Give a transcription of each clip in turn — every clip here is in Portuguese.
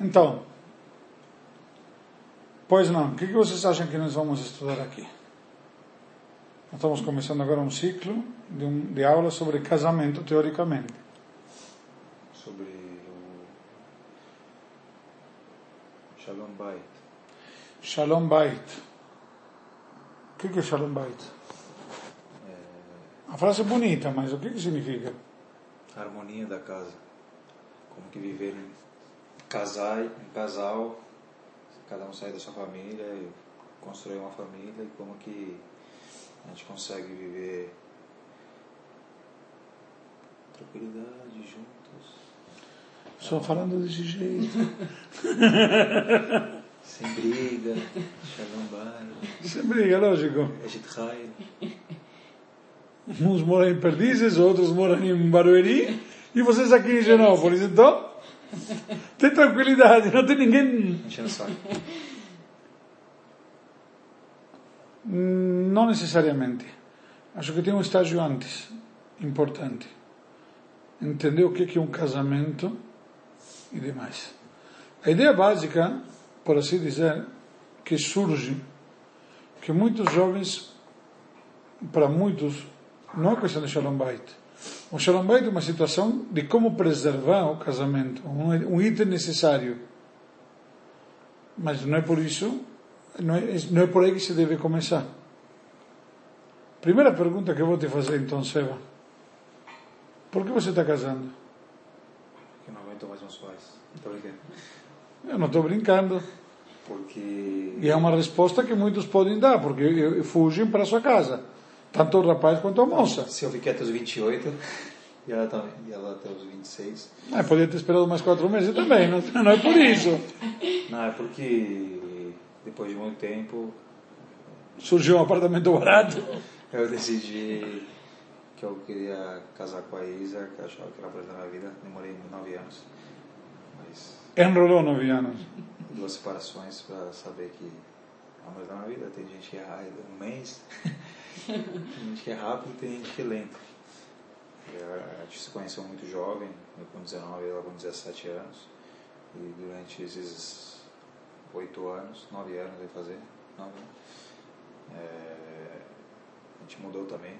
Então, pois não, o que, vocês acham que nós vamos estudar aqui? Nós estamos começando agora um ciclo de, um, de aula sobre casamento, teoricamente. Sobre o Shalom Bait. Shalom Bait. O que, é Shalom Bait? A frase é bonita, mas o que, que significa? A harmonia da casa. Como que viver em casar, em casal, cada um sair da sua família e construir uma família e como que a gente consegue viver tranquilidade juntos. Só falando desse jeito. Sem briga, shalom bai, Sem briga, lógico. Ejit. Uns moram em Perdizes, outros moram em Barueri, e vocês aqui em Genópolis. Então, tem tranquilidade, não tem ninguém. Enchendo o saco. Não necessariamente. Acho que tem um estágio antes, importante. Entender o que é um casamento e demais. A ideia básica, por assim dizer, que surge, que muitos jovens, para muitos, não é questão de Shalom Bait. O Shalom Bait é uma situação de como preservar o casamento, um, item necessário. Mas não é por isso, não é, não é por aí que se deve começar. Primeira pergunta que eu vou te fazer então, Seba. Por que você está casando? Porque não aguento mais meus pais. Tô brincando. Eu não estou brincando. Porque E é uma resposta que muitos podem dar, porque fugem para a sua casa. Tanto o rapaz quanto a moça. se eu fiquei até os 28 e ela, tá, e ela até os 26. Mas podia ter esperado mais quatro meses também, não, não é por isso. Não, é porque depois de muito tempo Surgiu um apartamento barato. eu decidi que eu queria casar com a Isa, que eu achava que era a da minha vida. Demorei nove anos. Mas Enrolou nove anos. duas separações para saber que é a mulher da minha vida. Tem gente que é rápida um mês, tem gente que é rápido tem gente que é lento. E A gente se conheceu muito jovem, eu com 19 ela com 17 anos. E durante esses oito anos, nove anos vai fazer, nove anos, é, a gente mudou também,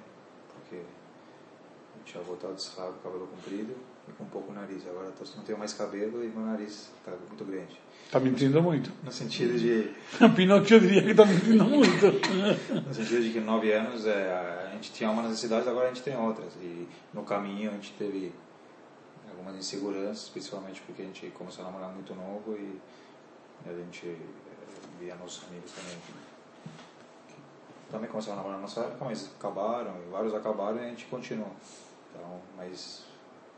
porque eu tinha voltado de com cabelo comprido com pouco nariz. Agora tô- não tenho mais cabelo e meu nariz está muito grande. Está mentindo muito. No sentido de, Pinocchio diria que está mentindo muito. no sentido de que nove anos é, a gente tinha uma necessidade, agora a gente tem outras. E no caminho a gente teve algumas inseguranças, principalmente porque a gente começou a namorar muito novo e a gente eh, via nossos amigos também também começaram a namorar na nossa época, mas acabaram, e vários acabaram e a gente continuou. Então, mas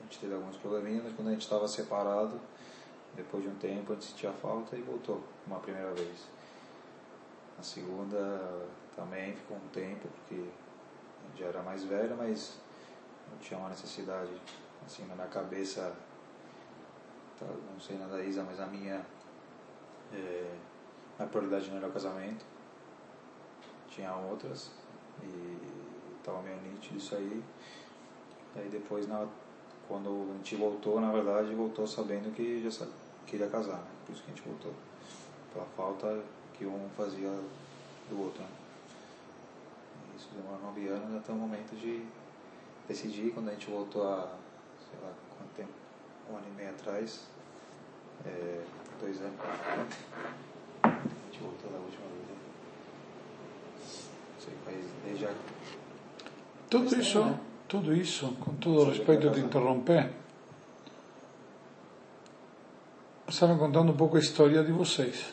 a gente teve alguns probleminhas, mas quando a gente estava separado, depois de um tempo a gente sentia falta e voltou uma primeira vez. A segunda também ficou um tempo, porque já era mais velho, mas eu tinha uma necessidade, assim, na minha cabeça, tá, não sei na da Isa, mas a minha, é, a prioridade não era o casamento, tinha outras, e estava meio nítido isso aí. Aí depois, na, quando a gente voltou, na verdade, voltou sabendo que já sa- queria casar, né? por isso que a gente voltou, pela falta que um fazia do outro. Né? Isso demorou nove anos até o momento de decidir, quando a gente voltou a, sei lá, quanto tempo, um ano e meio atrás, é, dois anos, a gente voltou da última vez. né? Não sei, faz desde a Tudo isso, tudo isso, com todo o respeito de interromper, estavam contando um pouco a história de vocês.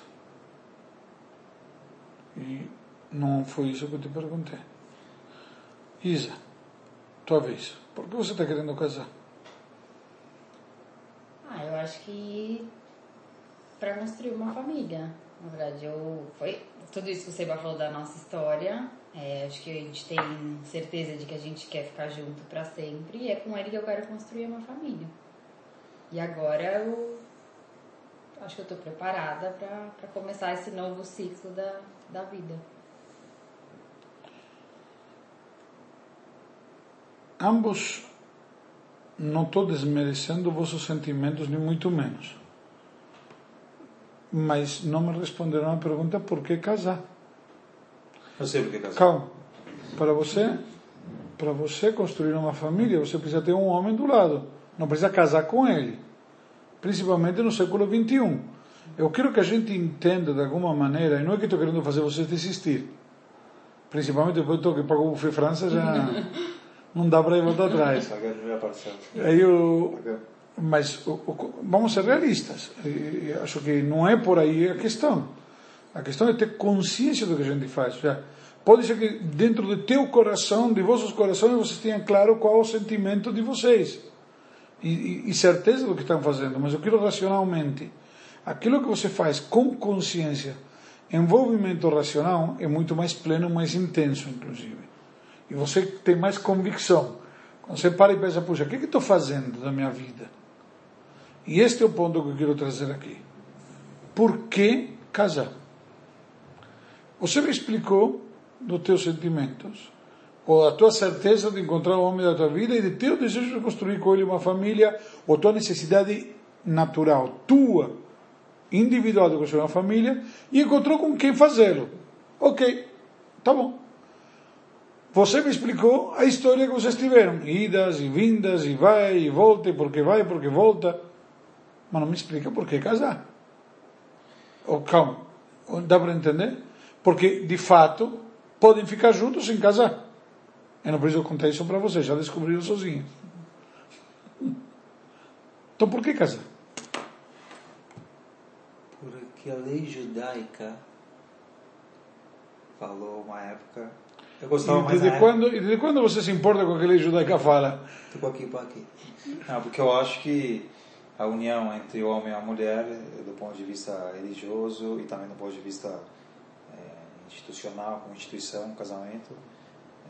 E não foi isso que eu te perguntei. Isa, tua vez. Por que você está querendo casar? Ah, eu acho que para construir uma família. Na verdade, eu foi tudo isso que você falou da nossa história. É, acho que a gente tem certeza de que a gente quer ficar junto para sempre e é com ele que eu quero construir uma família. E agora eu acho que eu estou preparada para começar esse novo ciclo da, da vida. Ambos, não estou desmerecendo vossos sentimentos, nem muito menos. mas não me responderam a pergunta por que casar. Eu sei por que casar. Calma. Para você, para você construir uma família, você precisa ter um homem do lado. Não precisa casar com ele. Principalmente no século 21. Eu quero que a gente entenda de alguma maneira, e não é que estou querendo fazer vocês desistir. Principalmente depois que pagou o Buffet França, já não dá para ir voltar atrás. Aí eu, mas vamos ser realistas. E, acho que não é por aí a questão. A questão é ter consciência do que a gente faz. Já, pode ser que dentro de teu coração, de vossos corações, vocês tenham claro qual é o sentimento de vocês. E, e, e certeza do que estão fazendo. Mas eu quero racionalmente. Aquilo que você faz com consciência, envolvimento racional, é muito mais pleno, mais intenso, inclusive. E você tem mais convicção. Quando você para e pensa, puxa, o que, que estou fazendo da minha vida? E este é o ponto que eu quero trazer aqui. Por que casar? Você me explicou dos teus sentimentos, ou a tua certeza de encontrar o homem da tua vida e de teu desejo de construir com ele uma família, ou tua necessidade natural, tua, individual de construir uma família, e encontrou com quem fazê-lo. Ok, tá bom. Você me explicou a história que vocês tiveram, idas e vindas, e vai e volta, e porque vai, porque volta. Mas não me explica por que casar. Oh, calma, dá para entender? Porque, de fato, podem ficar juntos sem casar. Eu não preciso contar isso para vocês, já descobriram sozinhos. Então, por que casar? Porque a lei judaica falou uma época. Eu gostava e mais desde quando, E desde quando você se importa com a lei judaica fala? Estou aqui, estou aqui. Não, porque eu acho que a união entre o homem e a mulher, do ponto de vista religioso e também do ponto de vista institucional, como instituição, casamento,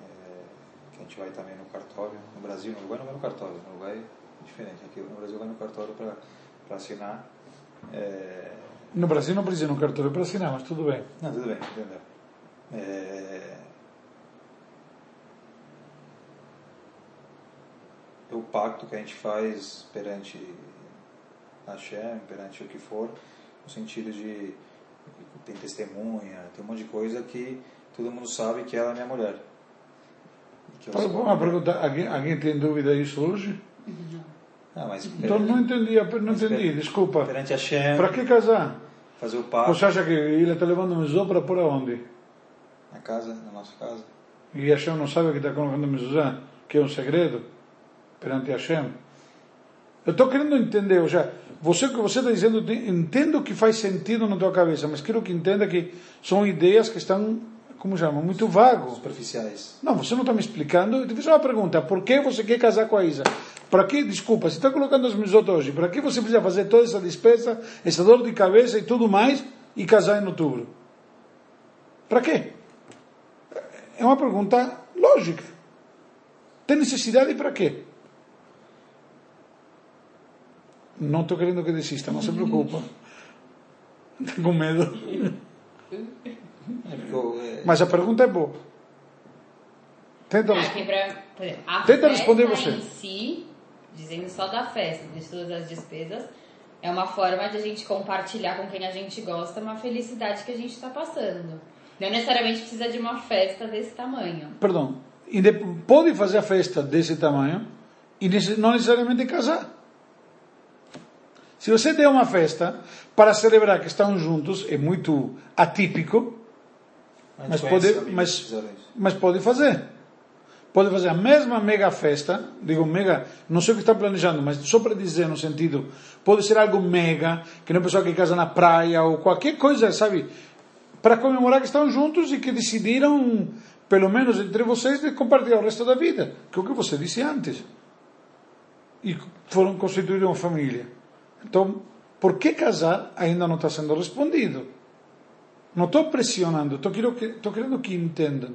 é, que a gente vai também no cartório, no Brasil, no Uruguai não vai no cartório, no Uruguai é diferente, aqui no Brasil vai no cartório para assinar. É... No Brasil não precisa no cartório para assinar, mas tudo bem. Não, tudo bem, entendeu. É... é o pacto que a gente faz perante Hashem, perante o que for, no sentido de tem testemunha, tem um monte de coisa que todo mundo sabe que ela é minha mulher. uma pergunta, alguém, alguém tem dúvida disso hoje? Não, mas então não entendi, não entendi, desculpa. Perante Hashem. Para que casar? Fazer o pacto. Você acha que ele está levando mezuzá para por aonde? Na casa, na nossa casa. E Hashem não sabe que está colocando mezuzá, que é um segredo perante Hashem? Eu estou querendo entender, ou seja, você que você está dizendo, entendo que faz sentido na tua cabeça, mas quero que entenda que são ideias que estão, como chama, muito vago. Superficiais. Não, você não está me explicando. Eu te fiz uma pergunta, por que você quer casar com a Isa? Para que, desculpa, você está colocando os meus hoje, para que você precisa fazer toda essa despesa, essa dor de cabeça e tudo mais, e casar em outubro? Para quê? É uma pergunta lógica. Tem necessidade para quê? Não estou querendo que desista, não se preocupa. Tenho com medo. Mas a pergunta é boa. Tenta, exemplo, Tenta responder você. Em si, dizendo só da festa, de todas as despesas, é uma forma de a gente compartilhar com quem a gente gosta uma felicidade que a gente está passando. Não necessariamente precisa de uma festa desse tamanho. Perdão. Pode fazer a festa desse tamanho e não necessariamente casar. Se você der uma festa para celebrar que estão juntos, é muito atípico, mas pode, mas, mas pode fazer. Pode fazer a mesma mega festa, digo mega, não sei o que está planejando, mas só para dizer no sentido, pode ser algo mega, que não é pessoa que casa na praia ou qualquer coisa, sabe? Para comemorar que estão juntos e que decidiram, pelo menos entre vocês, de compartilhar o resto da vida, que é o que você disse antes. E foram constituir uma família. Então, por que casar ainda não está sendo respondido? Não estou pressionando, estou querendo, que, entendam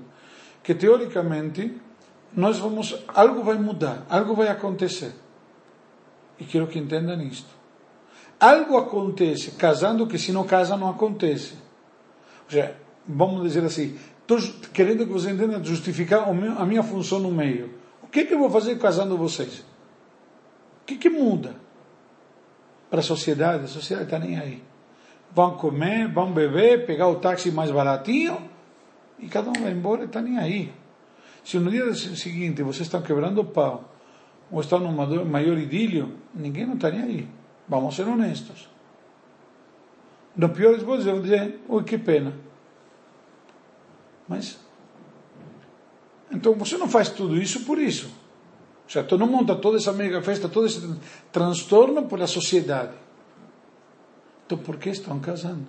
que teoricamente nós vamos, algo vai mudar, algo vai acontecer. E quero que entendam isto. Algo acontece casando que se não casa não acontece. Ou seja, vamos dizer assim, estou querendo que vocês entendam justificar a minha função no meio. O que, é que eu vou fazer casando vocês? O que, que muda? Para a sociedade, a sociedade está nem aí. vão comer, vão beber, pegar o táxi mais baratinho e cada um vai embora e está nem aí. Se no dia seguinte vocês estão quebrando o pau ou estão num maior idílio, ninguém não está nem aí. Vamos ser honestos. No pior das coisas, eu vou dizer, oi, que pena. Mas, então você não faz tudo isso por isso. O sea, tu não monta toda essa mega festa, todo esse transtorno pela sociedade. Então, por que estão casando?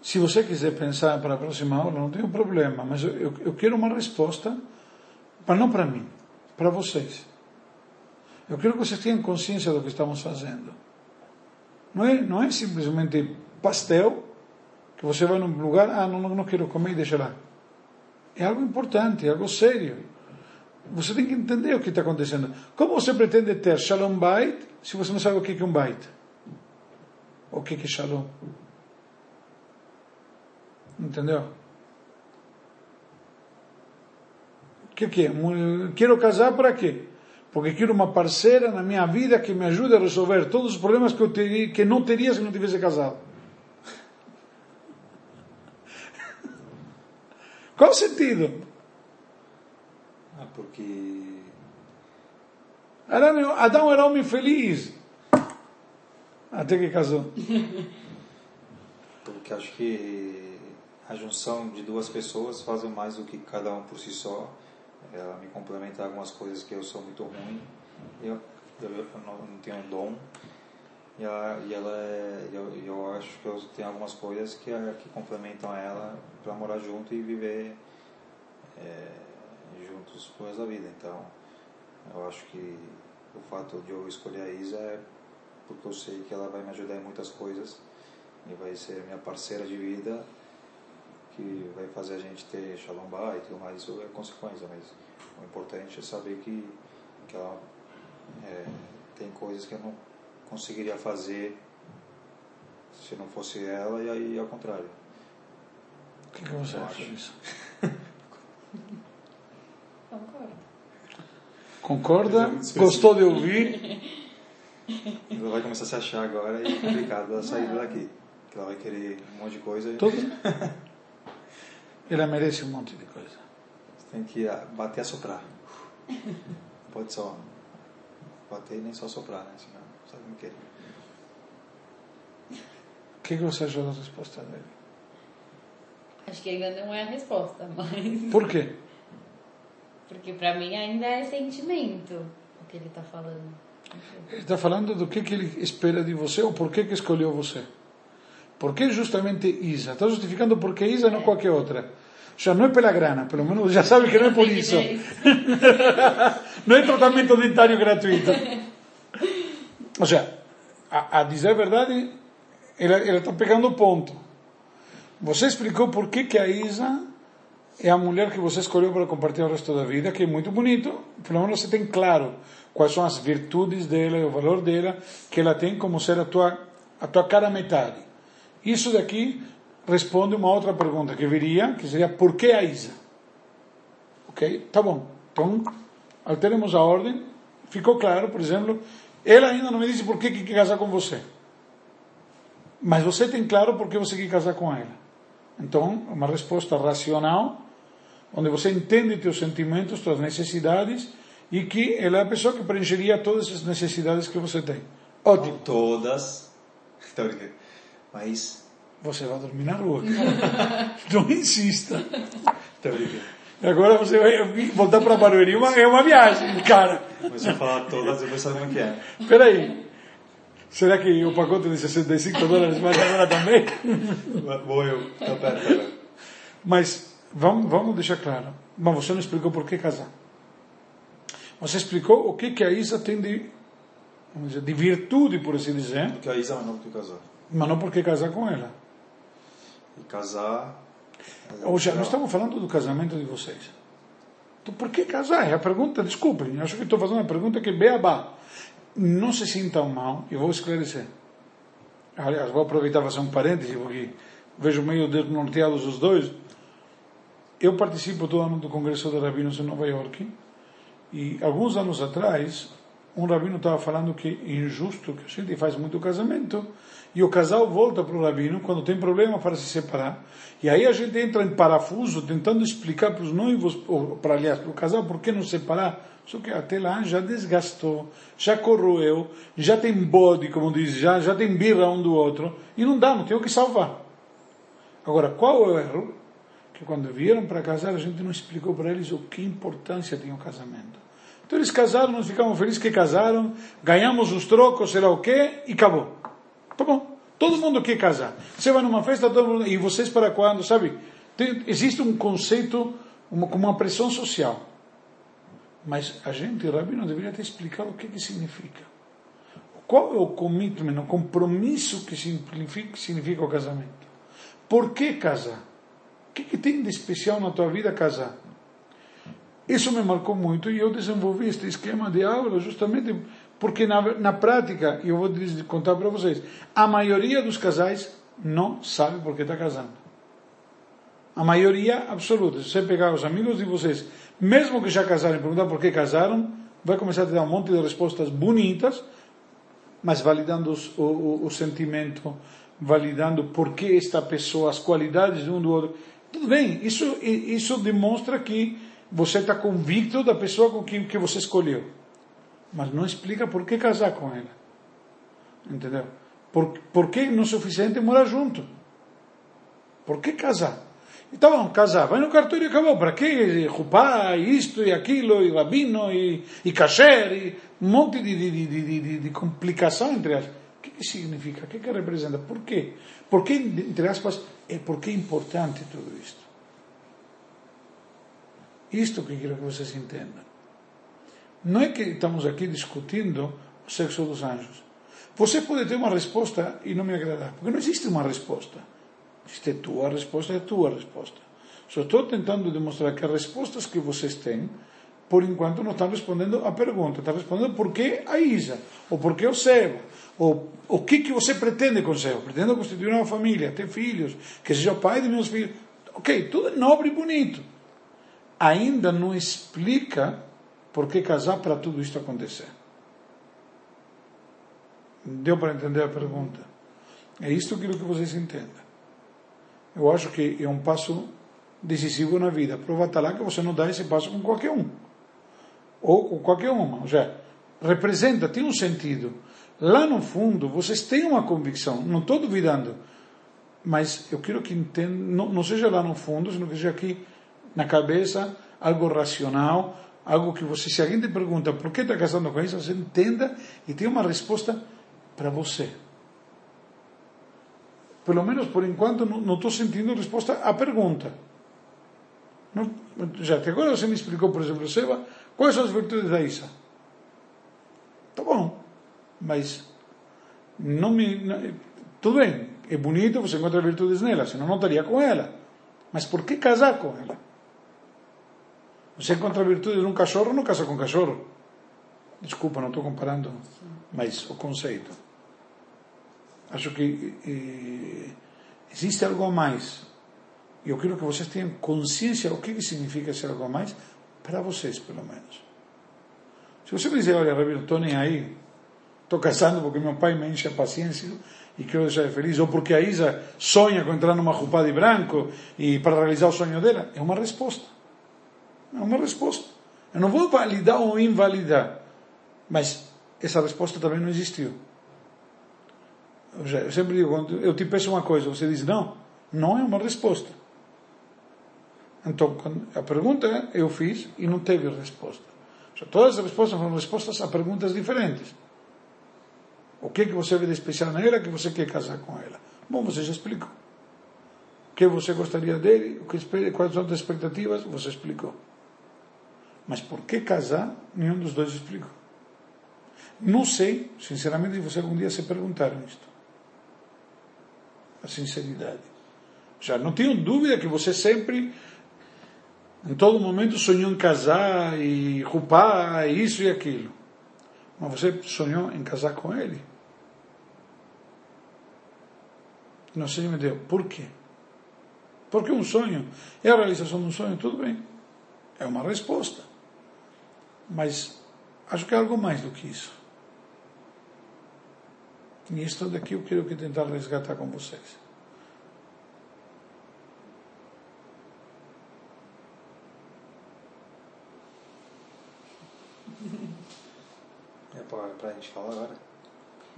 Se você quiser pensar para a próxima aula, não tem problema, mas eu, eu quero uma resposta, mas não para mim, para vocês. Eu quero que vocês tenham consciência do que estamos fazendo. Não é, não é simplesmente pastel, que você vai num lugar, ah, não, não quero comer e deixa lá. É algo importante, é algo sério. Você tem que entender o que está acontecendo. Como você pretende ter shalom bait se você não sabe o que é um bait? O que é shalom? Entendeu? O que, que é? Quero casar para quê? Porque quero uma parceira na minha vida que me ajude a resolver todos os problemas que eu teria, que não teria se não tivesse casado. Qual o sentido? Ah, porque. Adão era homem feliz. Até que casou. Porque acho que a junção de duas pessoas fazem mais do que cada um por si só. Ela me complementa algumas coisas que eu sou muito ruim. Eu, eu, eu não, não tenho dom. E ela, e ela é, eu, eu acho que eu tenho algumas coisas que, que complementam ela para morar junto e viver é, juntos por resto da vida. Então, eu acho que o fato de eu escolher a Isa é porque eu sei que ela vai me ajudar em muitas coisas e vai ser minha parceira de vida que vai fazer a gente ter shalom e tudo mais, isso é consequência, mas o importante é saber que, que ela é, tem coisas que eu não conseguiria fazer se não fosse ela, e aí ao contrário. O que, que você eu acha disso? Concordo. Concorda? Gostou de ouvir? Ela vai começar a se achar agora e é complicado ela sair daqui. Que ela vai querer um monte de coisa. Tudo? ela merece um monte de coisa. Você tem que bater e soprar. Pode só bater e nem só soprar, né? Senão, sabe o que é. O que, que você achou da resposta dele? Acho que ainda não é a resposta, mas. Por quê? Porque para mim ainda é sentimento o que ele está falando. Ele está falando do que, que ele espera de você ou por que, que escolheu você. Por que justamente Isa? Está justificando por que Isa, não qualquer outra. Já não é pela grana, pelo menos já sabe que não é por isso. não é tratamento dentário gratuito. Ou seja, a, a dizer a verdade, ela está pegando o ponto. Você explicou por que, que a Isa é a mulher que você escolheu para compartilhar o resto da vida, que é muito bonito. Pelo menos você tem claro quais são as virtudes dela e o valor dela, que ela tem como ser a tua, a tua cara metade. Isso daqui responde uma outra pergunta que viria, que seria por que a Isa? Ok? Tá bom. Então, alteremos a ordem. Ficou claro, por exemplo, ela ainda não me disse por que quer casar com você. Mas você tem claro por que você quer casar com ela. Então, uma resposta racional, onde você entende teus sentimentos, tuas necessidades, e que ela é a pessoa que preencheria todas as necessidades que você tem. Ótimo. Não todas. Mas. Você vai dormir na rua. Não insista. Agora você vai voltar para Barueri, é uma viagem, cara. Mas eu falar todas, eu vou saber o que é. Espera aí. Será que o pacote de 65 dólares vai agora também? Vou eu, tá perto. Mas vamos, vamos deixar claro. Mas você não explicou por que casar. Você explicou o que, que a Isa tem de, dizer, de virtude, por assim dizer. Porque a Isa não porque casar. Mas não porque casar com ela. E casar. Ou seja, nós estamos falando do casamento de vocês. Então, por que casar? É a pergunta, desculpem, acho que estou fazendo uma pergunta que é beabá não se sintam mal, eu vou esclarecer. Aliás, vou aproveitar para fazer um parêntese, porque vejo meio desnorteados os dois. Eu participo todo ano do Congresso de Rabinos em Nova York, e alguns anos atrás, um rabino estava falando que é injusto, que a gente faz muito casamento, e o casal volta para o rabino quando tem problema para se separar. E aí a gente entra em parafuso tentando explicar para os noivos, ou para aliás, para o casal, por que não separar. Só que até lá já desgastou, já corroeu, já tem bode, como diz, já, já tem birra um do outro, e não dá, não tem o que salvar. Agora, qual é o erro? Que quando vieram para casar, a gente não explicou para eles o que importância tem o casamento. Então eles casaram, nós ficamos felizes que casaram, ganhamos os trocos, sei lá o quê, e acabou. Tá bom. Todo mundo quer casar. Você vai numa festa, todo mundo, e vocês para quando, sabe? Tem, existe um conceito, uma, uma pressão social. Mas a gente, o Rabino, deveria ter explicado o que, que significa. Qual é o commitment, o compromisso que significa, significa o casamento? Por que casar? O que, que tem de especial na tua vida casar? Isso me marcou muito e eu desenvolvi este esquema de aula justamente porque na, na prática, eu vou contar para vocês, a maioria dos casais não sabe por que está casando. A maioria absoluta. Se você pegar os amigos de vocês, mesmo que já casaram e perguntar por que casaram, vai começar a te dar um monte de respostas bonitas, mas validando os, o, o, o sentimento, validando por que esta pessoa, as qualidades de um do outro. Tudo bem, isso, isso demonstra que você está convicto da pessoa com quem que você escolheu mas não explica por que casar com ela. Entendeu? Por, por que não é suficiente morar junto? Por que casar? Então, casar, vai no cartório e acabou. Para que rupá, isto e aquilo, e rabino, e, e kasher, e um monte de, de, de, de, de complicação entre as. O que, que significa? O que, que representa? Por quê? Por que, entre aspas, é porque é importante tudo isto? Isto que quero que vocês entendam. Não é que estamos aqui discutindo o sexo dos anjos. Você pode ter uma resposta e não me agradar, porque não existe uma resposta. Existe tua resposta, é tua resposta. Só estou tentando demonstrar que as respostas que vocês têm, por enquanto, não estão respondendo à pergunta. Estão respondendo por que a Isa, ou por que o Seba, ou o que, que você pretende com o Seba. Pretendo constituir uma família, ter filhos, que seja o pai de meus filhos. Ok, tudo é nobre e bonito. Ainda não explica por que casar para tudo isto acontecer? Deu para entender a pergunta? É isto que quero que vocês entendam. Eu acho que é um passo decisivo na vida. Prova está lá que você não dá esse passo com qualquer um. Ou com qualquer uma. Ou seja, representa, tem um sentido. Lá no fundo, vocês têm uma convicção. Não estou duvidando. Mas eu quero que entendam, não, não seja lá no fundo, sino que seja aqui na cabeça, algo racional, algo que você, se alguém te pergunta por que está casando com isso, você entenda e tenha uma resposta para você. Pelo menos por enquanto não estou sentindo resposta à pergunta. Não, já até agora você me explicou, por exemplo, Seba, quais são as virtudes da Isa. Tá bom, mas não me. Não, tudo bem, é bonito, você encontra virtudes nela, senão não estaria com ela. Mas por que casar com ela? Você encontra virtude num cachorro, não casa com cachorro. Desculpa, não estou comparando, mas o conceito. Acho que eh, existe algo a mais. E eu quero que vocês tenham consciência do que significa ser algo a mais, para vocês, pelo menos. Se você me dizer, olha, Rabino, estou nem aí, estou casando porque meu pai me enche a paciência e quero deixar feliz, ou porque a Isa sonha com entrar numa roupa de branco e para realizar o sonho dela, é uma resposta. É uma resposta. Eu não vou validar ou invalidar. Mas essa resposta também não existiu. Eu sempre digo, quando eu te peço uma coisa, você diz não, não é uma resposta. Então, a pergunta eu fiz e não teve resposta. Todas as respostas foram respostas a perguntas diferentes. O que, é que você vê de especial nela que você quer casar com ela? Bom, você já explicou. O que você gostaria dele? Quais são as expectativas? Você explicou. Mas por que casar? Nenhum dos dois explicou. Não sei, sinceramente, se você algum dia se perguntaram isto. A sinceridade. Já não tenho dúvida que você sempre, em todo momento, sonhou em casar e rupar isso e aquilo. Mas você sonhou em casar com ele? Não sei, me deu. Por quê? Porque um sonho é a realização de um sonho, tudo bem. É uma resposta. Mas Acho que é algo mais do que isso. E isso daqui eu quero que tentar resgatar com vocês. É para a gente falar agora?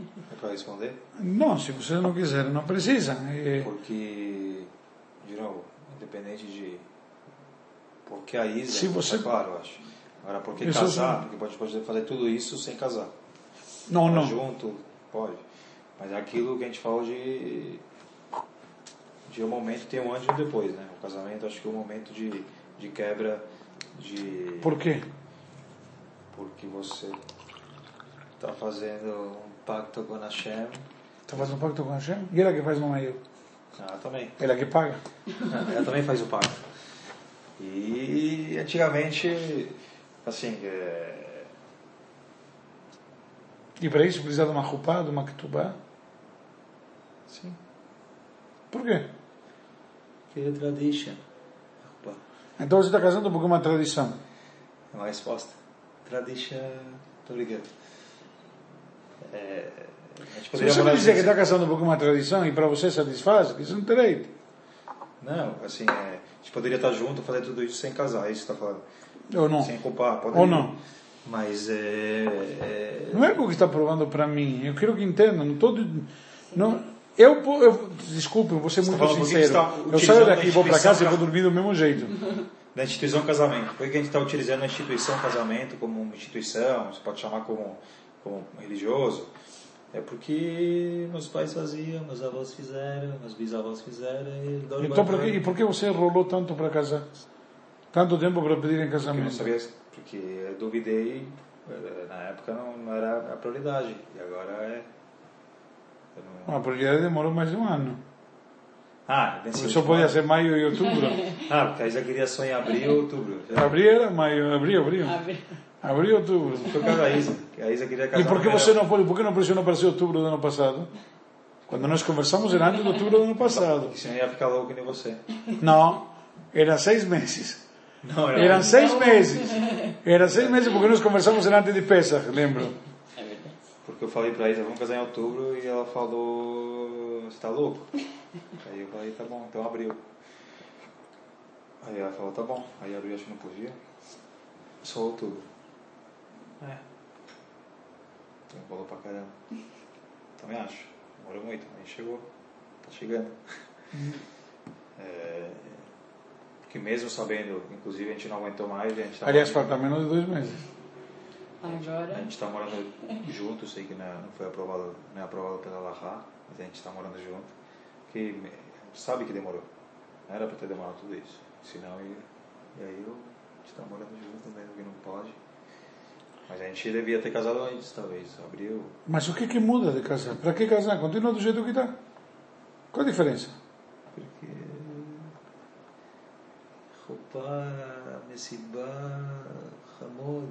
É para responder? Não, se vocês não quiserem, não precisa. Porque, de novo, independente de. Porque a Isa, Se você- é claro, eu acho. Agora, porque sou- casar, porque pode, pode fazer tudo isso sem casar. Não, Tá não. junto, pode. Mas é aquilo que a gente falou de. De um momento tem um antes e um depois, né? O casamento, acho que é um momento de, de quebra de. Por quê? Porque você está fazendo um pacto com a Hashem. Está fazendo um pacto com a Hashem? E ela que faz, não é eu. Ah, também. Ela que paga. Ela também faz o pacto. E antigamente, assim, é, E para isso precisa de uma roupa, de uma ketubá. sim, Por quê? que é tradition. Opa, Então você está casando porque é uma tradição. é uma resposta. Tradition, tô ligado. É, Se você me dizer que assim- está casando porque é uma tradição e para você satisfaz, isso não tem Não, assim, é, a gente poderia estar junto, fazer tudo isso sem casar, é isso que você está falando. Ou não? Sem culpar, poderia. Ou não? Mas é, é, Não é o que está provando para mim. Eu quero que entendam. Não tô, de- não, eu, eu, desculpe, vou ser Você muito tá porque sincero. Eu saio daqui, vou para casa e vou dormir do mesmo jeito. da instituição casamento. Por que a gente está utilizando a instituição casamento como uma instituição, você pode chamar como, como religioso? É porque meus pais faziam, meus avós fizeram, meus bisavós fizeram e Então, por que, e por que você rolou tanto para casar? Tanto tempo para pedir em Porque eu não casamento? sabia, porque eu duvidei, eh, na época não, não era a prioridade, e agora é. não- A prioridade demorou mais de um ano. Ah, venceu Só podia ser maio e outubro. Ah, porque a Isa queria só em abril ou outubro. Abril era maio, abril, abril. Abril e outubro. Foi por causa da Isa, que a Isa queria casar. E por que você não foi? Por que não pressionou para ser outubro do ano passado? Quando nós conversamos era antes de outubro do ano passado. Porque senão ia ficar louco que nem você. Não, eram seis meses. Não, Eram seis meses. Eram seis meses porque nós conversamos antes de Pesach, lembro. É verdade. Porque eu falei pra Isa, vamos casar em outubro, e ela falou, você tá louco? Aí eu falei, tá bom, então abril. Aí ela falou, tá bom. Aí abril acho que não podia. Só outubro. É. Então falou pra caramba. Também acho. Demorou muito, mas chegou. Tá chegando. É, porque mesmo sabendo, inclusive a gente não aguentou mais, a gente tá Aliás, morando- falta menos de dois meses. a Agora. gente está morando junto, sei que não, é- não foi aprovado, não é aprovado pela Lahá, mas a gente está morando junto. Que sabe que demorou. Não era para ter demorado tudo isso. Senão, e, e aí eu, a gente está morando junto, mesmo que não pode. Mas a gente devia ter casado antes, talvez. Abriu. Mas o que que muda de casar? Para que casar? Continua do jeito que está. Qual a diferença? Porque. roupa, מסיבה, חמוד,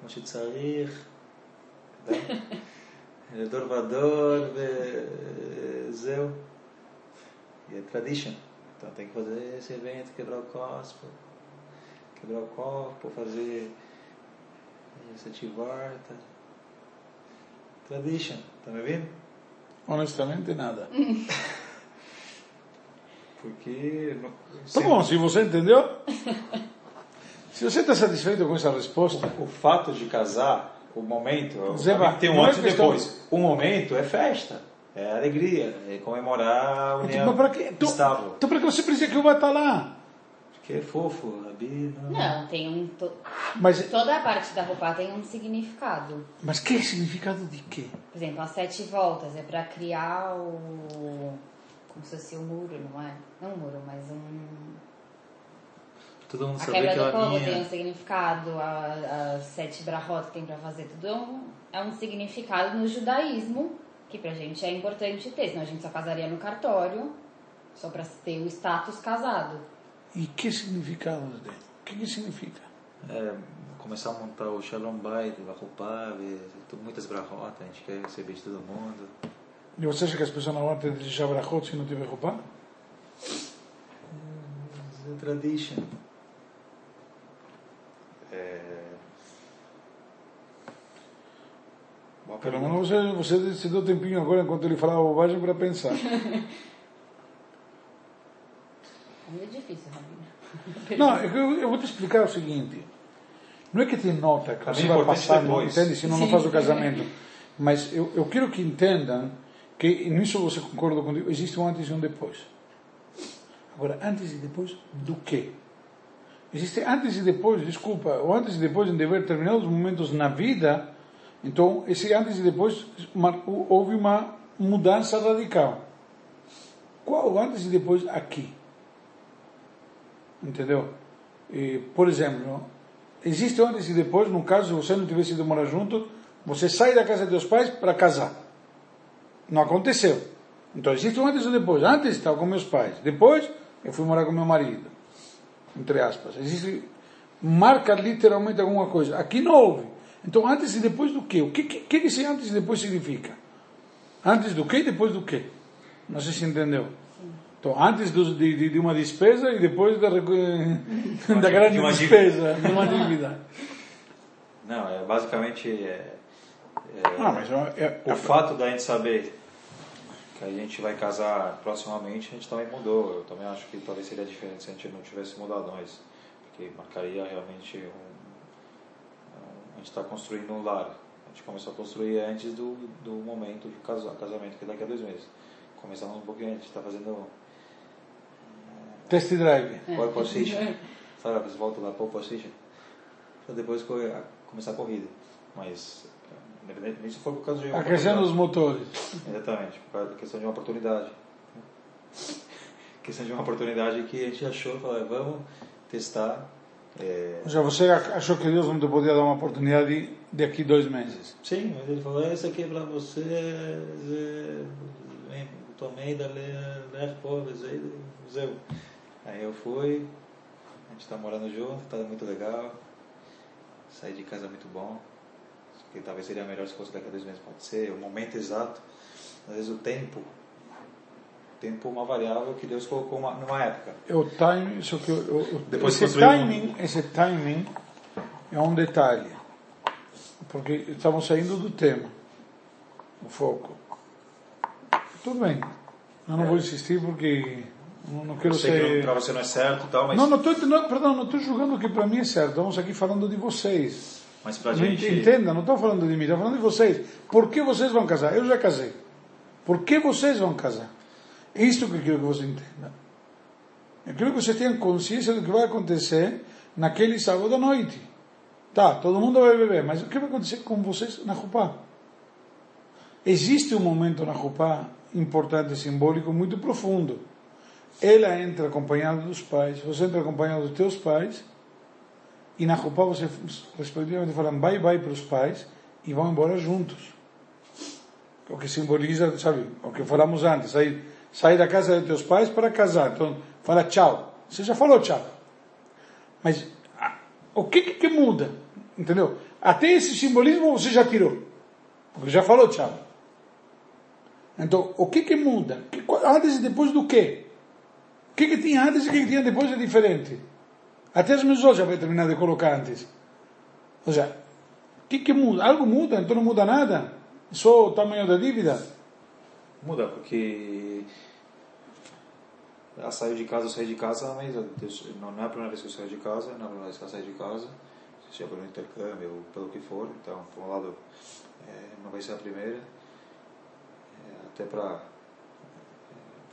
כמו שצריך, דור ודור, וזהו. E é tradition. Então tem que fazer esse evento, quebrar o copo, quebrar o copo, fazer sete volta. Tradition, tá me ouvindo? Honestamente, nada. Porque. Tá bom, se você entendeu. Se você está satisfeito com essa resposta, O fato de casar, o momento, Zeba, tem um não é antes e depois. O momento é festa, é alegria, é comemorar a união então para que, então, estável. então para que você precisa que eu vá estar lá? Porque é fofo, Rabi. Não. Não, tem um. to- Mas, Toda a parte da roupa tem um significado. mas que significado de quê? Por exemplo, as sete voltas é para criar o. Como se fosse um muro, não é? Não um muro, mas um. Todo mundo A quebra que do ela povo tem um significado, a- as sete brahot que tem para fazer tudo é um, é um significado no judaísmo que pra gente é importante ter, senão a gente só casaria no cartório, só para ter o status casado. E que significado tem? O que, que significa? É, começar a montar o Shalom Bait, a roupa, muitas brahotas, a gente quer receber de todo mundo. E você acha que as pessoas não vão ter de Shabrachot se não tiver roupa? É tradition. É... Pelo menos você, você se deu tempinho agora, enquanto ele falava bobagem, para pensar. É difícil, Rabino. Não, eu, eu vou te explicar o seguinte. Não é que te nota que mim, vai passar, depois. entende? Senão não Sim. faz o casamento. Mas eu, eu quero que entendam que, nisso você concorda comigo, existe um antes e um depois. Agora, antes e depois do quê? Existe antes e depois, desculpa, o antes e depois em determinados momentos na vida, então esse antes e depois houve uma mudança radical. Qual antes e depois aqui? Entendeu? E, por exemplo, existe antes e depois, no caso, se você não tivesse ido morar junto, você sai da casa dos pais para casar. Não aconteceu. Então existe um antes um depois. Antes estava com meus pais. Depois eu fui morar com meu marido. Entre aspas. Existe. Marca literalmente alguma coisa. Aqui não houve. Então antes e depois do quê? O que, que, que esse antes e depois significa? Antes do quê e depois do quê? Não sei se entendeu. Então, antes dos- de, de, uma despesa e depois da, da grande de despesa, de uma dívida. Não, é basicamente é, é, Ah, mas é, é, o fato da gente saber a gente vai casar proximamente, a gente também mudou. Eu também acho que talvez seria diferente se a gente não tivesse mudado, mas porque marcaria realmente um, a gente está construindo um lar. A gente começou a construir antes do, do momento de casar, casamento, que é daqui a dois meses. Começamos um pouquinho antes, está fazendo test drive. pole position. Sabe, eles voltam lá, pole position. Pra depois co- começar a corrida. Mas, disso, foi por causa de uma Aquecendo os motores. Exatamente, por causa da questão de uma oportunidade. questão de uma oportunidade que a gente achou, falou, vamos testar. É... Ou seja, você achou que Deus não te podia dar uma oportunidade daqui dois meses. Sim, mas ele falou, esse aqui é pra você, é, tomei da leve pobres aí. Aí eu fui, a gente tá morando junto, tá muito legal, saí de casa é muito bom, que talvez seria melhor se fosse daqui a dois meses, pode ser, o momento exato, às vezes o tempo, o tempo é uma variável que Deus colocou uma, numa época. É o timing, isso que eu, eu- Depois esse construiu um- timing, esse timing é um detalhe, porque estamos saindo do tema, o foco. Tudo bem, eu não vou insistir porque não, não quero Eu sei que ser. para você não é certo e tal, mas, Não, não estou, não, perdão, não estou julgando que para mim é certo. Estamos aqui falando de vocês. Mas pra Não gente... Entenda, não estou falando de mim, estou falando de vocês. Por que vocês vão casar? Eu já casei. Por que vocês vão casar? É isto que eu quero que você entenda. Eu quero que você tenha consciência do que vai acontecer naquele sábado à noite. Tá, todo mundo vai beber, mas o que vai acontecer com vocês na Rupá? Existe um momento na Rupá importante, simbólico, muito profundo. Ela entra acompanhada dos pais, você entra acompanhado dos teus pais, e na Rupá você, respectivamente, falam bye bye para os pais e vão embora juntos. O que simboliza, sabe, o que falamos antes, sair, sair da casa de teus pais para casar. Então, fala tchau. Você já falou tchau. Mas o que, que, que muda? Entendeu? Até esse simbolismo você já tirou. Porque já falou tchau. Então, o que que muda? Que, antes e depois do quê? O que que tinha antes e o que que tinha depois é diferente. Até meus olhos já vai terminar de colocar antes. Ou seja, o que que muda? Algo muda, então não muda nada. Só o tamanho da dívida. Muda, porque ela saiu de casa, saí de casa, mas não é a primeira vez que eu saio de casa, não é a primeira vez que ela sai de casa, seja pelo intercâmbio pelo que for, então, por um lado, é, não vai ser a primeira, é, até para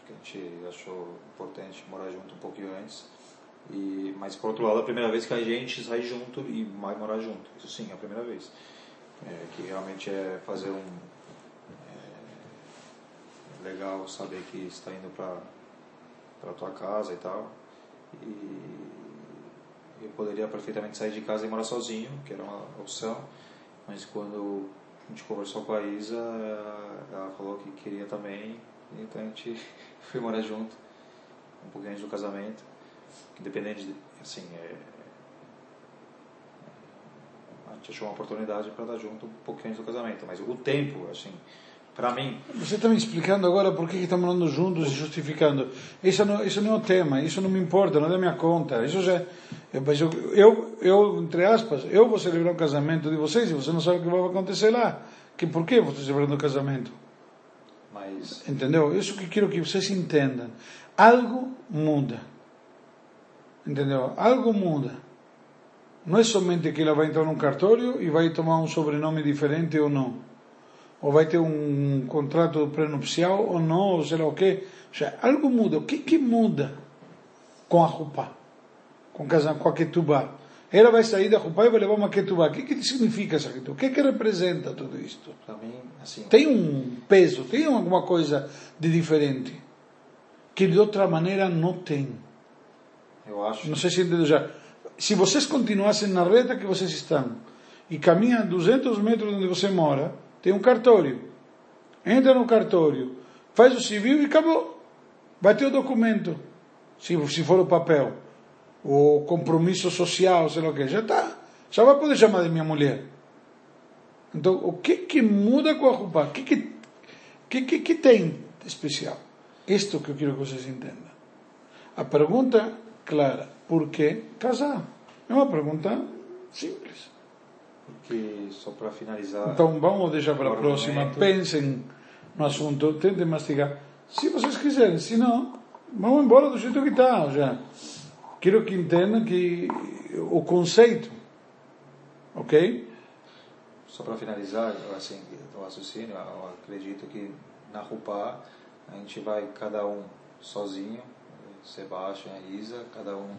porque a gente achou importante morar junto um pouquinho antes, e, mas por outro lado, é a primeira vez que a gente sai junto e vai morar junto, isso sim, é a primeira vez, é, que realmente é fazer um é legal saber que está indo para tua casa e tal. E eu poderia perfeitamente sair de casa e morar sozinho que era uma opção. Mas quando a gente conversou com a Isa ela falou que queria também. Então a gente foi morar junto um pouquinho antes do casamento independente de assim é, a gente achou uma oportunidade para estar junto um pouquinho antes do casamento mas o tempo assim Para mim. Você está me explicando agora por que estamos andando juntos e justificando. Isso não, isso não é o tema, isso não me importa, não é da minha conta. Isso já, eu, mas eu, eu, eu, entre aspas, eu vou celebrar o casamento de vocês e você não sabe o que vai acontecer lá. Que por que você está celebrando o casamento? Mas Entendeu? Isso que quero que vocês entendam. Algo muda. Entendeu? Algo muda. Não é somente que ela vai entrar num cartório e vai tomar um sobrenome diferente ou não. Ou vai ter um contrato prenupcial ou não, ou sei lá o quê. Ou seja, algo muda. O que que muda com a roupa? Com, casa, com a ketubá? Ela vai sair da roupa e vai levar uma ketubá. O que que significa essa ketubá? O que que representa tudo isto? mim, assim, Tem um peso, tem alguma coisa de diferente. Que de outra maneira não tem. Eu acho. Não sei se entendeu já. Se vocês continuassem na reta que vocês estão e caminham 200 metros onde você mora, tem um cartório. Entra no cartório, faz o civil e acabou. Vai ter o documento. Se, se for o papel. O compromisso social, sei lá o que. Já está. Já vai poder chamar de minha mulher. Então, o que que muda com a roupa? O que que, que, que, que tem de especial? Isto que eu quero que vocês entendam. A pergunta clara, por que casar? É uma pergunta simples. Porque, só para finalizar, Então vamos deixar para a próxima. argumento- Pensem no assunto, tentem mastigar. Se vocês quiserem, se não, vamos embora do jeito que está. Já. Quero que entendam que o conceito, ok? só para finalizar, assim, o raciocínio, eu acredito que na Rupá a gente vai cada um sozinho, Sebastião e Isa, cada um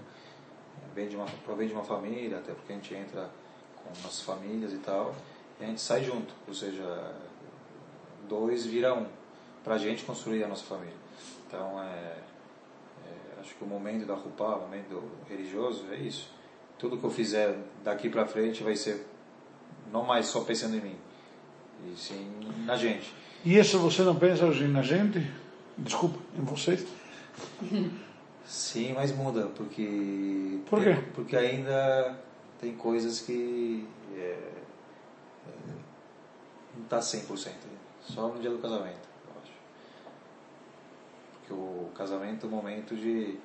vem de uma, provém de uma família, até porque a gente entra com nossas famílias e tal, e a gente sai junto, ou seja, dois vira um, para a gente construir a nossa família. Então, é, é, acho que o momento da Rupá, o momento religioso, é isso. Tudo que eu fizer daqui para frente vai ser não mais só pensando em mim, e sim na gente. E isso você não pensa hoje na gente? Desculpa, em vocês? Sim, mas muda, porque. Por tem- quê? porque ainda tem coisas que. É, é, não está 100%. né? Só no dia do casamento, eu acho. Porque o casamento é o momento de.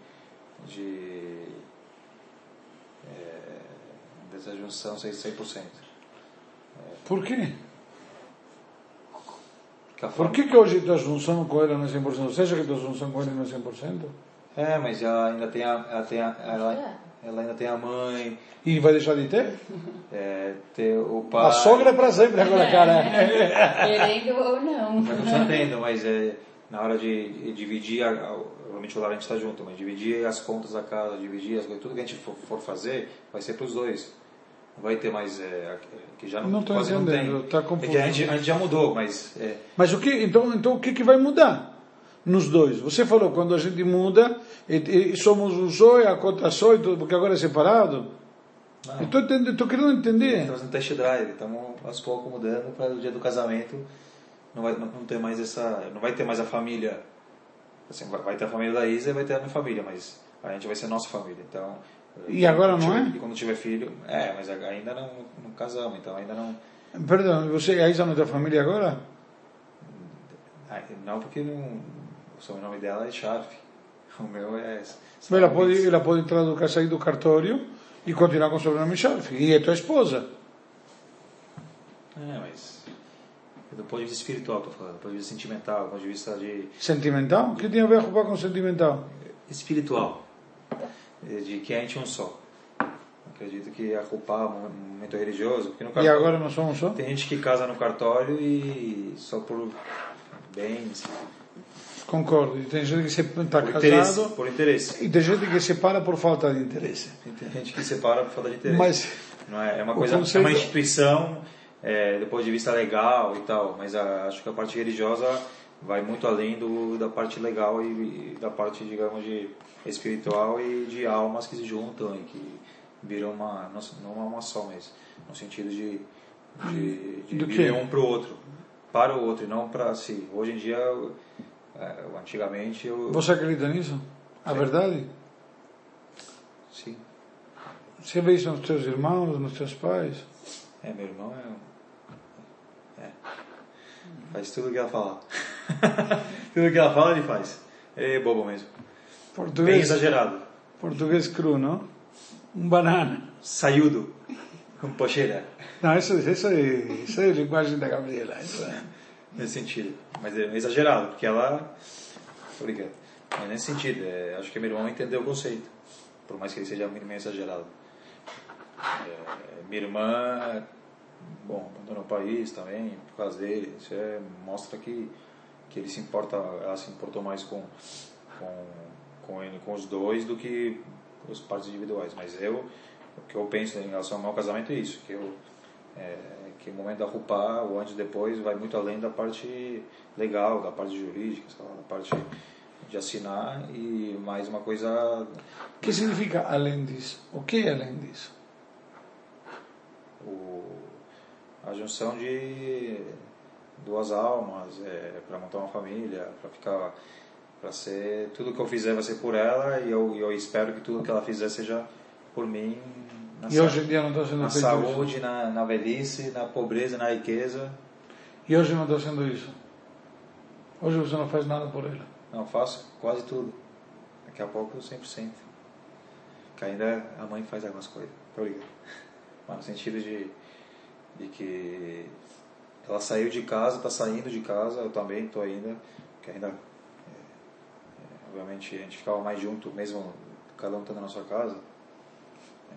de é, dessa junção ser 100%. Por quê? Por que, que hoje a junção com ele não é 100%? Você acha que a junção com ele não é 100%? É, mas ela ainda tem a, ela, tem a, É. ela, ela ainda tem a mãe, E vai deixar de ter? é, ter o pai. A sogra é para sempre agora, cara. Querendo ou não. Mas continua tendo, mas é, na hora de, de dividir, a, a, obviamente o lar a gente está junto, mas dividir as contas da casa, dividir as coisas, tudo que a gente for, for fazer, vai ser para os dois. Não vai ter mais, é, que já não, Não tô quase não entendendo, tem. tá é que a gente, a gente já mudou, mas é, Mas o que, então, então o que, que vai mudar nos dois? Você falou quando a gente muda e, e somos um só e a conta só, e tudo, porque agora é separado. não. Eu estou querendo entender. Estamos no test drive, estamos aos poucos mudando para o dia do casamento não vai não, não ter mais essa, não vai ter mais a família, assim, vai, vai ter a família da Isa e vai ter a minha família, mas a gente vai ser nossa família, então. E agora não tiver- é? E quando tiver filho, é, mas ainda não, não casamos, então ainda não, Perdão, você a Isa não tem família agora? não porque não, o sobrenome dela é Scharf, o meu é. Ela pode, ela pode entrar do, sair do cartório e continuar com o sobrenome Scharf. E é tua esposa. É, mas do ponto de vista espiritual, estou falando, do ponto de vista sentimental, do ponto de vista de Sentimental? O que tem a ver roubar com sentimental? espiritual, eh, de que a gente é um só. Acredito que a é um momento religioso, porque no E cartório agora nós somos só? tem gente que casa no cartório e só por bens, Concordo. Tem gente que está por interesse, casado por interesse. e tem gente que separa por falta de interesse. Tem gente que separa por falta de interesse. Mas Não é, é uma coisa, conceito- é uma instituição, é, do ponto de vista legal e tal, mas a- acho que a parte religiosa vai muito além do, da parte legal e, e da parte, digamos, de espiritual e de almas que se juntam e que viram uma, não, não uma só, mas no sentido de, de, de Do viver quê? um para o outro, para o outro e não para si. Hoje em dia, é, antigamente, eu... você acredita nisso? A verdade? Sim. Você vê isso nos teus irmãos, nos teus pais? É, meu irmão é... Faz tudo o que ela fala. tudo que ela fala, ele faz. É bobo mesmo. Bem Português, exagerado. português cru, não? Um banana. Saiudo. Com pocheira. Não, isso, isso, é, isso é linguagem da Gabriela. Isso é. Nesse sentido. Mas é exagerado, porque ela. Brincando. Mas nesse sentido, é, acho que meu irmão entendeu o conceito. Por mais que ele seja meio exagerado. É, minha irmã, bom, abandonou o país também, por causa dele. Isso é, mostra que, que ele se importa, ela se importou mais com, com, com ele, com os dois, do que as partes individuais. Mas eu, o que eu penso em relação ao meu casamento é isso, que eu é, que o momento da roupa, o antes e depois, vai muito além da parte legal, da parte jurídica, lá, da parte de assinar e mais uma coisa O que significa além disso? O que é além disso? o, a junção de duas almas é, para montar uma família, para ficar para ser tudo que eu fizer vai ser por ela e eu, eu espero que tudo que ela fizer seja por mim na, E hoje em dia não estou sendo na feito isso. saúde, na, na velhice, na pobreza, na riqueza. E hoje não estou sendo isso. Hoje você não faz nada por ela. Não, faço quase tudo. Daqui a pouco 100%. Que ainda a mãe faz algumas coisas. Tô ligado. Mas no sentido de, de que ela saiu de casa, está saindo de casa, eu também estou ainda. Que ainda, é, é, obviamente, a gente ficava mais junto, mesmo cada um estando na sua casa.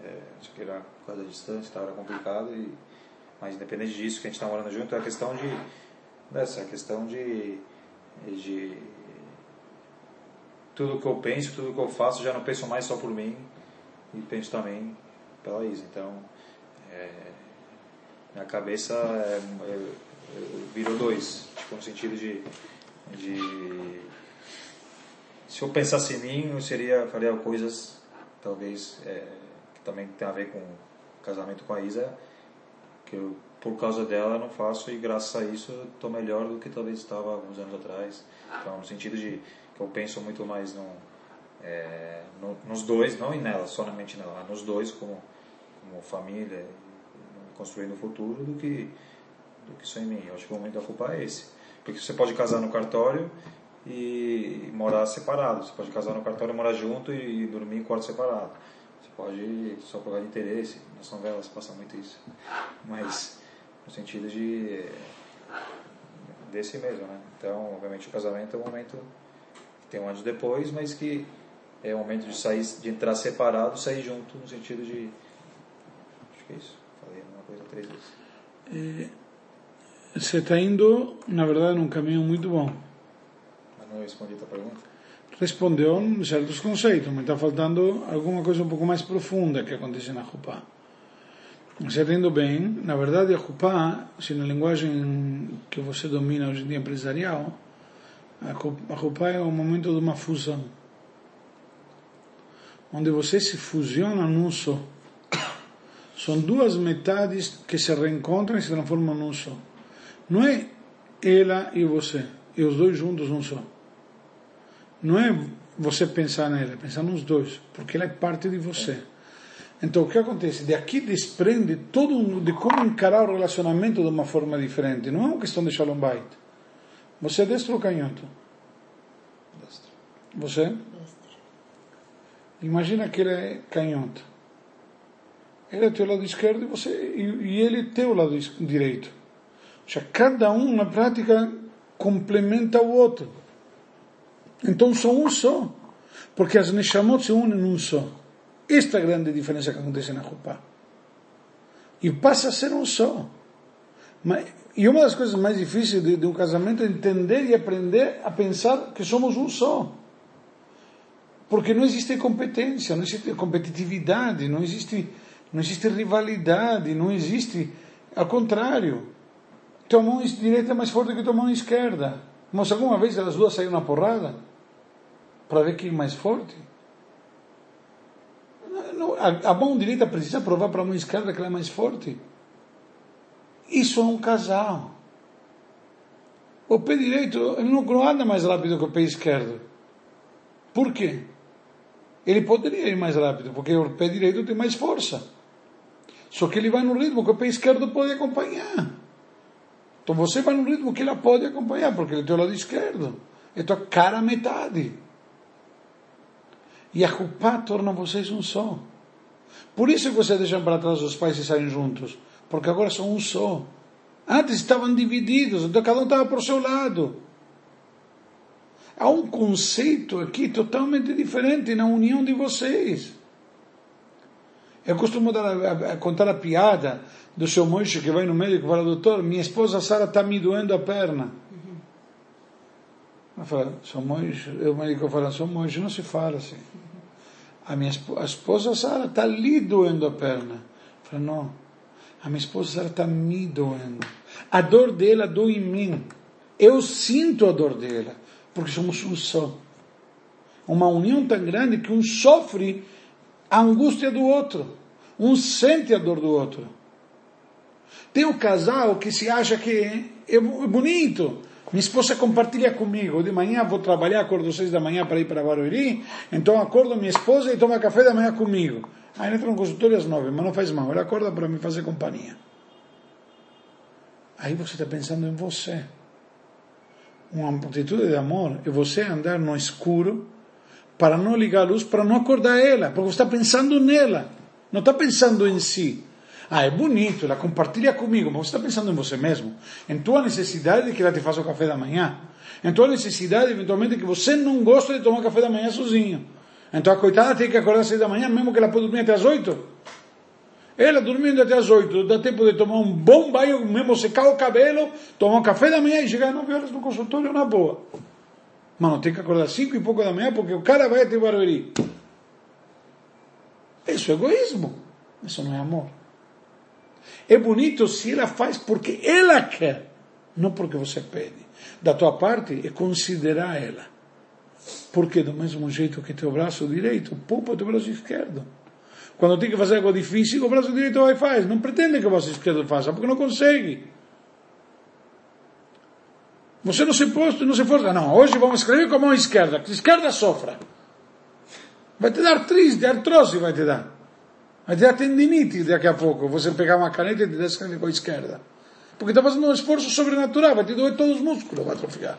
É, acho que era por causa da distância, tá, era complicado. E, mas independente disso, que a gente está morando junto, é a questão de. Dessa, é a questão de. de tudo que eu penso, tudo que eu faço, já não penso mais só por mim e penso também pela Isa. Então, é, minha cabeça é, é, virou dois, tipo, no sentido de, de se eu pensasse em mim, eu seria faria coisas talvez é, também tem a ver com casamento com a Isa, que eu por causa dela não faço e graças a isso estou melhor do que talvez estava alguns anos atrás. Então, no sentido de que eu penso muito mais no, é, no, nos dois, não em nela, somente nela, mas nos dois como, como família, e construindo o futuro do que, do que só em mim. Eu acho que o momento da culpa é esse. Porque você pode casar no cartório e morar separado. Você pode casar no cartório, morar junto e dormir em quarto separado. Pode só por causa de interesse. Nas novelas passa muito isso. Mas no sentido de desse mesmo, né? Então, obviamente o casamento é um momento que tem um antes e depois, mas que é o momento de sair, de entrar separado, sair junto, no sentido de acho que é isso. Falei uma coisa três vezes. Você está indo, na verdade, num caminho muito bom. Mas não respondi a tua pergunta. Respondeu em certos conceitos, mas está faltando alguma coisa um pouco mais profunda que acontece na está indo bem. Na verdade, a Rupá, se na linguagem que você domina hoje em dia empresarial, a a Rupá é o momento de uma fusão. Onde você se fusiona num só. São duas metades que se reencontram e se transformam num só. Não é ela e você, e os dois juntos um só. Não é você pensar nela, é pensar nos dois, porque ela é parte de você. Então o que acontece? De aqui desprende todo um, de como encarar o relacionamento de uma forma diferente. Não é uma questão de shalom bait. Você é destro ou canhoto? Destro. Você? Destro. Imagina que ele é canhoto. Ele é teu lado esquerdo e, você, e, e ele é teu lado direito. Ou seja, cada um na prática complementa o outro. Então são um só. Porque as Neshamot se unem num só. Esta é a grande diferença que acontece na Rupá. E passa a ser um só. Mas, e uma das coisas mais difíceis de, de um casamento é entender e aprender a pensar que somos um só. Porque não existe competência, não existe competitividade, não existe, não existe rivalidade, não existe. Ao contrário, tua mão direita é mais forte que tua mão esquerda. Mas alguma vez as duas saíram na porrada? Para ver quem é mais forte? A, a mão direita precisa provar para a mão esquerda que ela é mais forte. Isso é um casal. O pé direito ele não anda mais rápido que o pé esquerdo. Por quê? Ele poderia ir mais rápido, porque o pé direito tem mais força. Só que ele vai no ritmo que o pé esquerdo pode acompanhar. Então você vai no ritmo que ela pode acompanhar, porque ele é teu lado esquerdo. É tua cara metade. E a culpa torna vocês um só. Por isso vocês deixam para trás os pais e saem juntos. Porque agora são um só. Antes estavam divididos, então cada um estava por seu lado. Há um conceito aqui totalmente diferente na união de vocês. Eu costumo dar, a, a, contar a piada do seu mocho que vai no médico e fala, doutor, minha esposa Sara está me doendo a perna. Eu falo, seu mocho, o médico fala, seu mocho, não se fala assim. A minha a esposa Sara está lhe doendo a perna. Eu falo, não, a minha esposa Sara está me doendo. A dor dela dói em mim. Eu sinto a dor dela porque somos um só. Uma união tão grande que um sofre a angústia do outro, um sente a dor do outro. Tem um casal que se acha que é bonito. Minha esposa compartilha comigo. De manhã vou trabalhar, acordo seis da manhã para ir para Barueri. Então acordo minha esposa e toma café da manhã comigo. Aí entra no consultório às nove, mas não faz mal. Ela acorda para me fazer companhia. Aí você está pensando em você uma atitude de amor é você andar no escuro para não ligar a luz, para não acordar ela, porque você está pensando nela, não está pensando em si. Ah, é bonito, ela compartilha comigo, mas você está pensando em você mesmo, em tua necessidade de que ela te faça o café da manhã, em tua necessidade, eventualmente, que você não gosta de tomar café da manhã sozinho. Então a coitada tem que acordar às seis da manhã, mesmo que ela pode dormir até às oito. Ela dormindo até as oito, dá tempo de tomar um bom banho, mesmo secar o cabelo, tomar um café da manhã e chegar às nove horas no consultório na boa. Mano, tem que acordar cinco e pouco da manhã porque o cara vai até Barueri. Isso é egoísmo. Isso não é amor. É bonito se ela faz porque ela quer, não porque você pede. Da tua parte é considerar ela. Porque do mesmo jeito que teu braço direito, poupa teu braço esquerdo. Quando tem que fazer algo difícil, o braço direito vai e faz. Não pretende que o braço esquerdo faça, porque não consegue. Você não se posta, não se força. Não, hoje vamos escrever com a mão esquerda. Que a esquerda sofra. Vai te dar triste, artrose vai te dar. Vai te dar tendinite daqui a pouco. Você pegar uma caneta e te escrever com a esquerda. Porque está fazendo um esforço sobrenatural, vai te doer todos os músculos, vai atrofiar.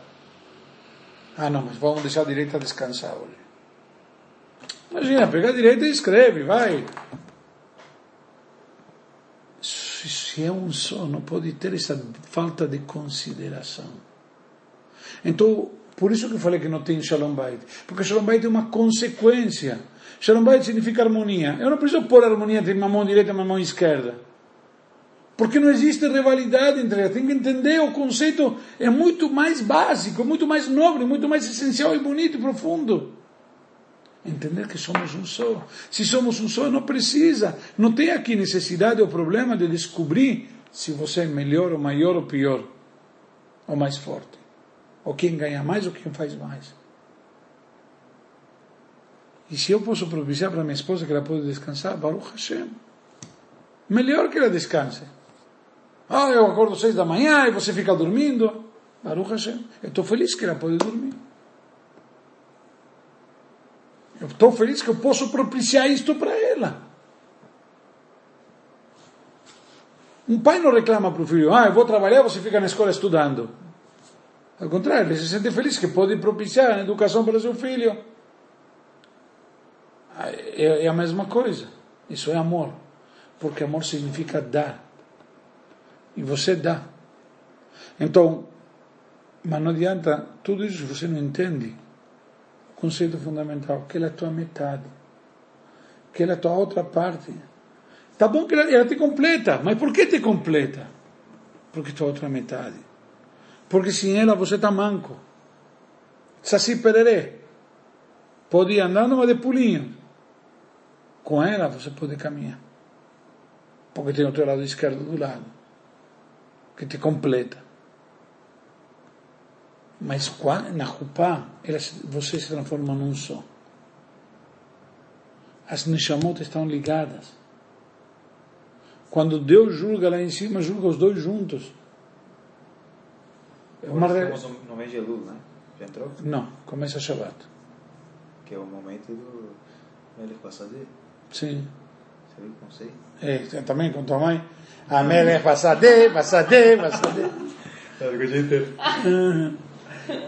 Ah não, mas vamos deixar a direita descansar hoje. Imagina, pega a direita e escreve, vai. Se é um só, não pode ter essa falta de consideração. Então, por isso que eu falei que não tem Shalom Bait. Porque Shalom Bait é uma consequência. Shalom Bait significa harmonia. Eu não preciso pôr harmonia entre uma mão direita e uma mão esquerda. Porque não existe rivalidade entre elas. Tem que entender o conceito. É muito mais básico, muito mais nobre, muito mais essencial e bonito e profundo. Entender que somos um só. Se somos um só, não precisa. Não tem aqui necessidade ou problema de descobrir se você é melhor ou maior ou pior. Ou mais forte. Ou quem ganha mais ou quem faz mais. E se eu posso propiciar para minha esposa que ela pode descansar, Baruch Hashem. Melhor que ela descanse. Ah, eu acordo seis da manhã e você fica dormindo. Baruch Hashem. Eu estou feliz que ela pode dormir. Eu estou feliz que eu posso propiciar isto para ela. Um pai não reclama para o filho, ah, eu vou trabalhar, você fica na escola estudando. Ao contrário, ele se sente feliz que pode propiciar a educação para seu filho. É, é a mesma coisa. Isso é amor. Porque amor significa dar. E você dá. Então, mas não adianta, tudo isso você não entende conceito fundamental, que ela é a tua metade, que ela é a tua outra parte. Tá bom que ela, ela te completa, mas por que te completa? Porque tua outra metade. Porque sem ela você está manco. Saci pererê. Pode ir andando, mas de pulinho. Com ela você pode caminhar. Porque tem o lado esquerdo do lado. Que te completa. Mas na Rupá, você se transforma num só. As Neshamot estão ligadas. Quando Deus julga lá em cima, julga os dois juntos. É uma re... no mês de Elul, né? Já entrou? Não, começa Shabbat. Que é o momento do Melech Passadê. Sim. Você viu como sei? É, também com tua mãe. A Melech Passadê, Passadê, Passadê. É, o dia inteiro.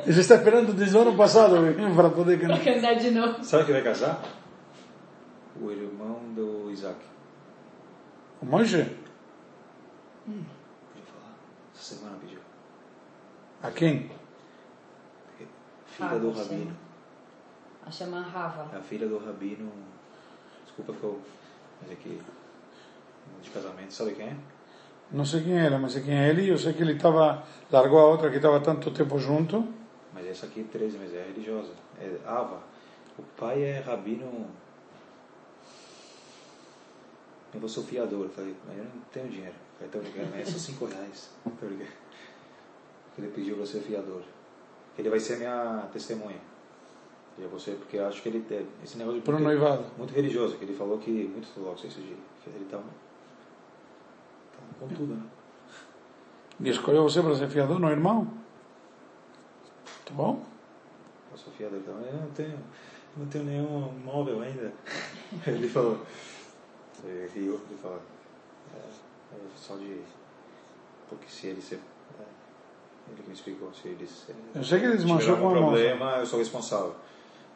E você está esperando desde o ano passado para poder cantar. cantar de novo. Sabe quem vai casar? O irmão do Isaac. O Moshe? Podia falar? Essa semana pediu. A quem? Filha do. Rabino. A chama Rava. É a filha do Rabino. Desculpa que eu. Mas aqui. De casamento, sabe quem é? Não sei quem era, mas sei quem é ele. Eu sei que ele estava, largou a outra que estava tanto tempo junto. Mas essa aqui, 13, mas é religiosa. É Ava. O pai é Rabino. Eu vou ser o fiador. Eu falei, mas eu não tenho dinheiro. Eu falei, brincando, mas é só 5 reais. Tô brincando. Ele pediu para ser fiador. Ele vai ser minha testemunha. E vou ser, porque eu acho que ele tem esse negócio de Pro noivado. muito religioso, que ele falou que muito ortodoxo esse dia. que Ele tá, tá com tudo, né? E escolheu você para ser fiador, não irmão? Tá bom? Eu sou fiador também, eu não tenho, não tenho nenhum móvel ainda. ele falou, ele riu, ele falou, é, é só de, porque se ele ser, é, ele me explicou, se ele se, Eu sei que ele tiver desmanchou algum com a problema, eu sou responsável.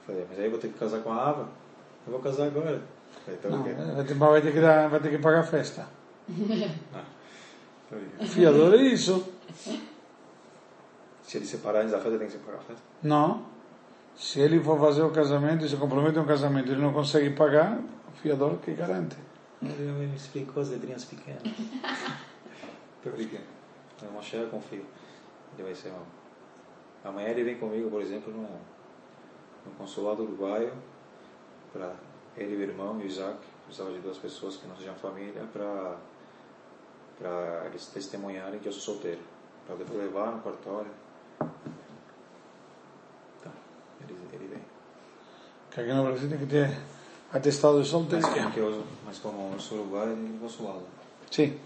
Falei, mas aí eu vou ter que casar com a Ava? Eu vou casar agora. Falei, então Não, quê? vai ter, vai ter que dar, vai ter que pagar a festa. Falei, Fiador é isso. Se ele separar antes da festa, tem que separar a festa? Não. Se ele for fazer o casamento e se compromete a um casamento e ele não consegue pagar, o fiador que garante. Ele me explicou as letrinhas pequenas. Tô brincando. No Moshe eu confio. Ele vai ser um... Amanhã ele vem comigo, por exemplo, no, no consulado uruguaio, para ele, o irmão e o Isaac, precisava de duas pessoas que não sejam família, para para eles testemunharem que eu sou solteiro. Para depois levar no cartório. Tá, ele, ele vem. Que aqui no Brasil tem que ter atestado de solteiro. Mas como, que eu, mas como eu sou uruguaio, ele no consulado. Sim.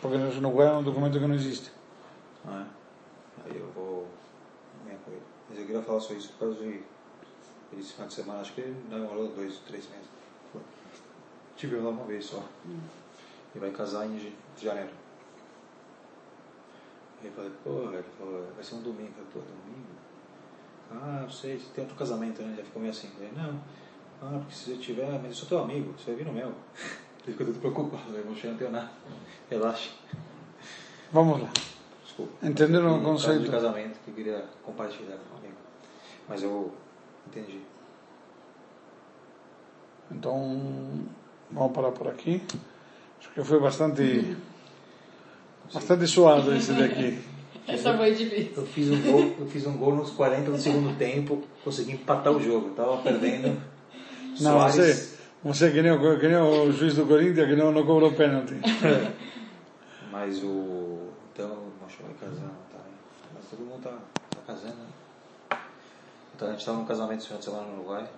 Porque no Uruguai é um documento que não existe. Ah, é? Aí eu vou com ele. Mas eu queria falar só isso por causa de. Esse final de semana, acho que demorou dois, três meses. Foi. Tive lá uma vez só. E vai casar em ja- janeiro. E eu falei, porra, ele falou, vai ser um domingo. Eu falei, domingo? Ah, não sei, tem outro casamento, né? Já ficou meio assim. Eu falei, não. Ah, porque se você tiver, mas eu sou teu amigo, você vai vir no meu. Ele ficou todo preocupado, eu não tenho nada. Relaxa. Vamos lá. Desculpa. Entenderam o Um conceito? de casamento que eu queria compartilhar com amigo. Mas eu entendi. Então, vamos parar por aqui. Acho que foi bastante, bastante suado esse daqui. Essa foi difícil. Eu fiz um gol, eu fiz um gol nos 40 do segundo tempo, consegui empatar o jogo. Eu tava perdendo. Não, Soares- você, você que, nem, o- que nem o juiz do Corinthians que não, não cobrou pênalti. Mas o. Então o Mocho vai casar, tá? Mas todo mundo tá, tá casando, né? Então a gente tava num casamento esse final de semana no Uruguai.